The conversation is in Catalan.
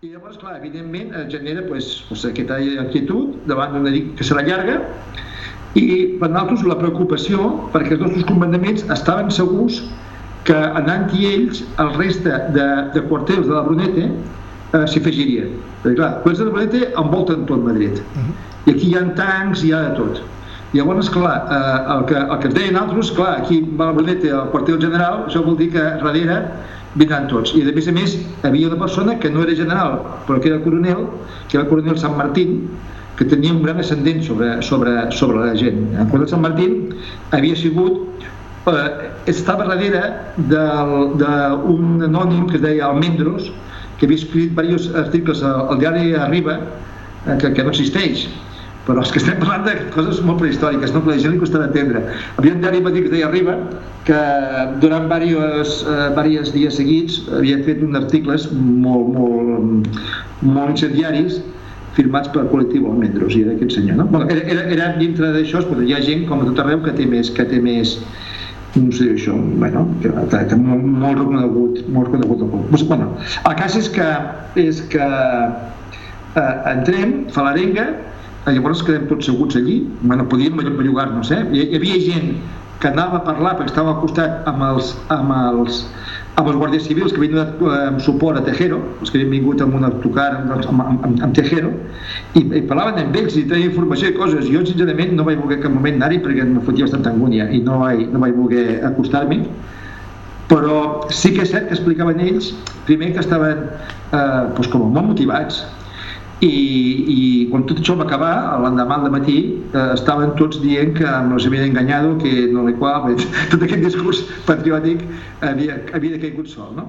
I llavors, clar, evidentment, es genera pues, pues, aquesta inquietud davant d'una que serà llarga i per nosaltres la preocupació perquè els nostres comandaments estaven segurs que anant-hi ells el reste de, de quartels de la Brunete eh, s'hi afegirien. Perquè clar, quartels de la Brunete envolten tot Madrid. Uh -huh. I aquí hi ha tancs, hi ha de tot. Llavors, clar, eh, el, que, el que ens deien altres, clar, aquí va la Brunete, al quartel general, això vol dir que darrere vindran tots. I a més a més, havia una persona que no era general, però que era coronel, que era el coronel Sant Martín, que tenia un gran ascendent sobre, sobre, sobre la gent. El coronel Sant Martín havia sigut eh, estava darrere d'un anònim que es deia Almendros, que havia escrit diversos articles al, al diari Arriba, eh, que, que no existeix, però és que estem parlant de coses molt prehistòriques, no? que la gent li costarà entendre. Havia un diari que es deia Arriba, que durant diversos, eh, diversos dies seguits havia fet uns articles molt, molt, molt incendiaris firmats pel col·lectiu Almendros i era aquest senyor. No? Bueno, era, era, era dintre d'això, hi ha gent com a tot arreu que té més, que té més, no sé això, bueno, que, que molt, molt reconegut, molt reconegut el pues, bueno, el cas és que, és que eh, entrem, fa l'arenga, llavors quedem tots seguts allí, bueno, podíem bellugar-nos, eh? Hi, hi havia gent que anava a parlar perquè estava al costat amb els, amb els, amb els guàrdies civils que havien donat eh, suport a Tejero, els que havien vingut amb un autocar doncs, amb, amb, amb, amb Tejero, i, i parlaven amb ells i tenien informació i coses. Jo, sincerament, no vaig voler cap moment anar-hi perquè em fotia bastanta angúnia i no vaig, no vaig voler acostar-m'hi. Però sí que és cert que explicaven ells, primer que estaven eh, doncs com molt motivats, i, i quan tot això va acabar, l'endemà al matí, eh, estaven tots dient que nos havien enganyat, que no li qual, tot aquest discurs patriòtic havia, havia caigut sol. No?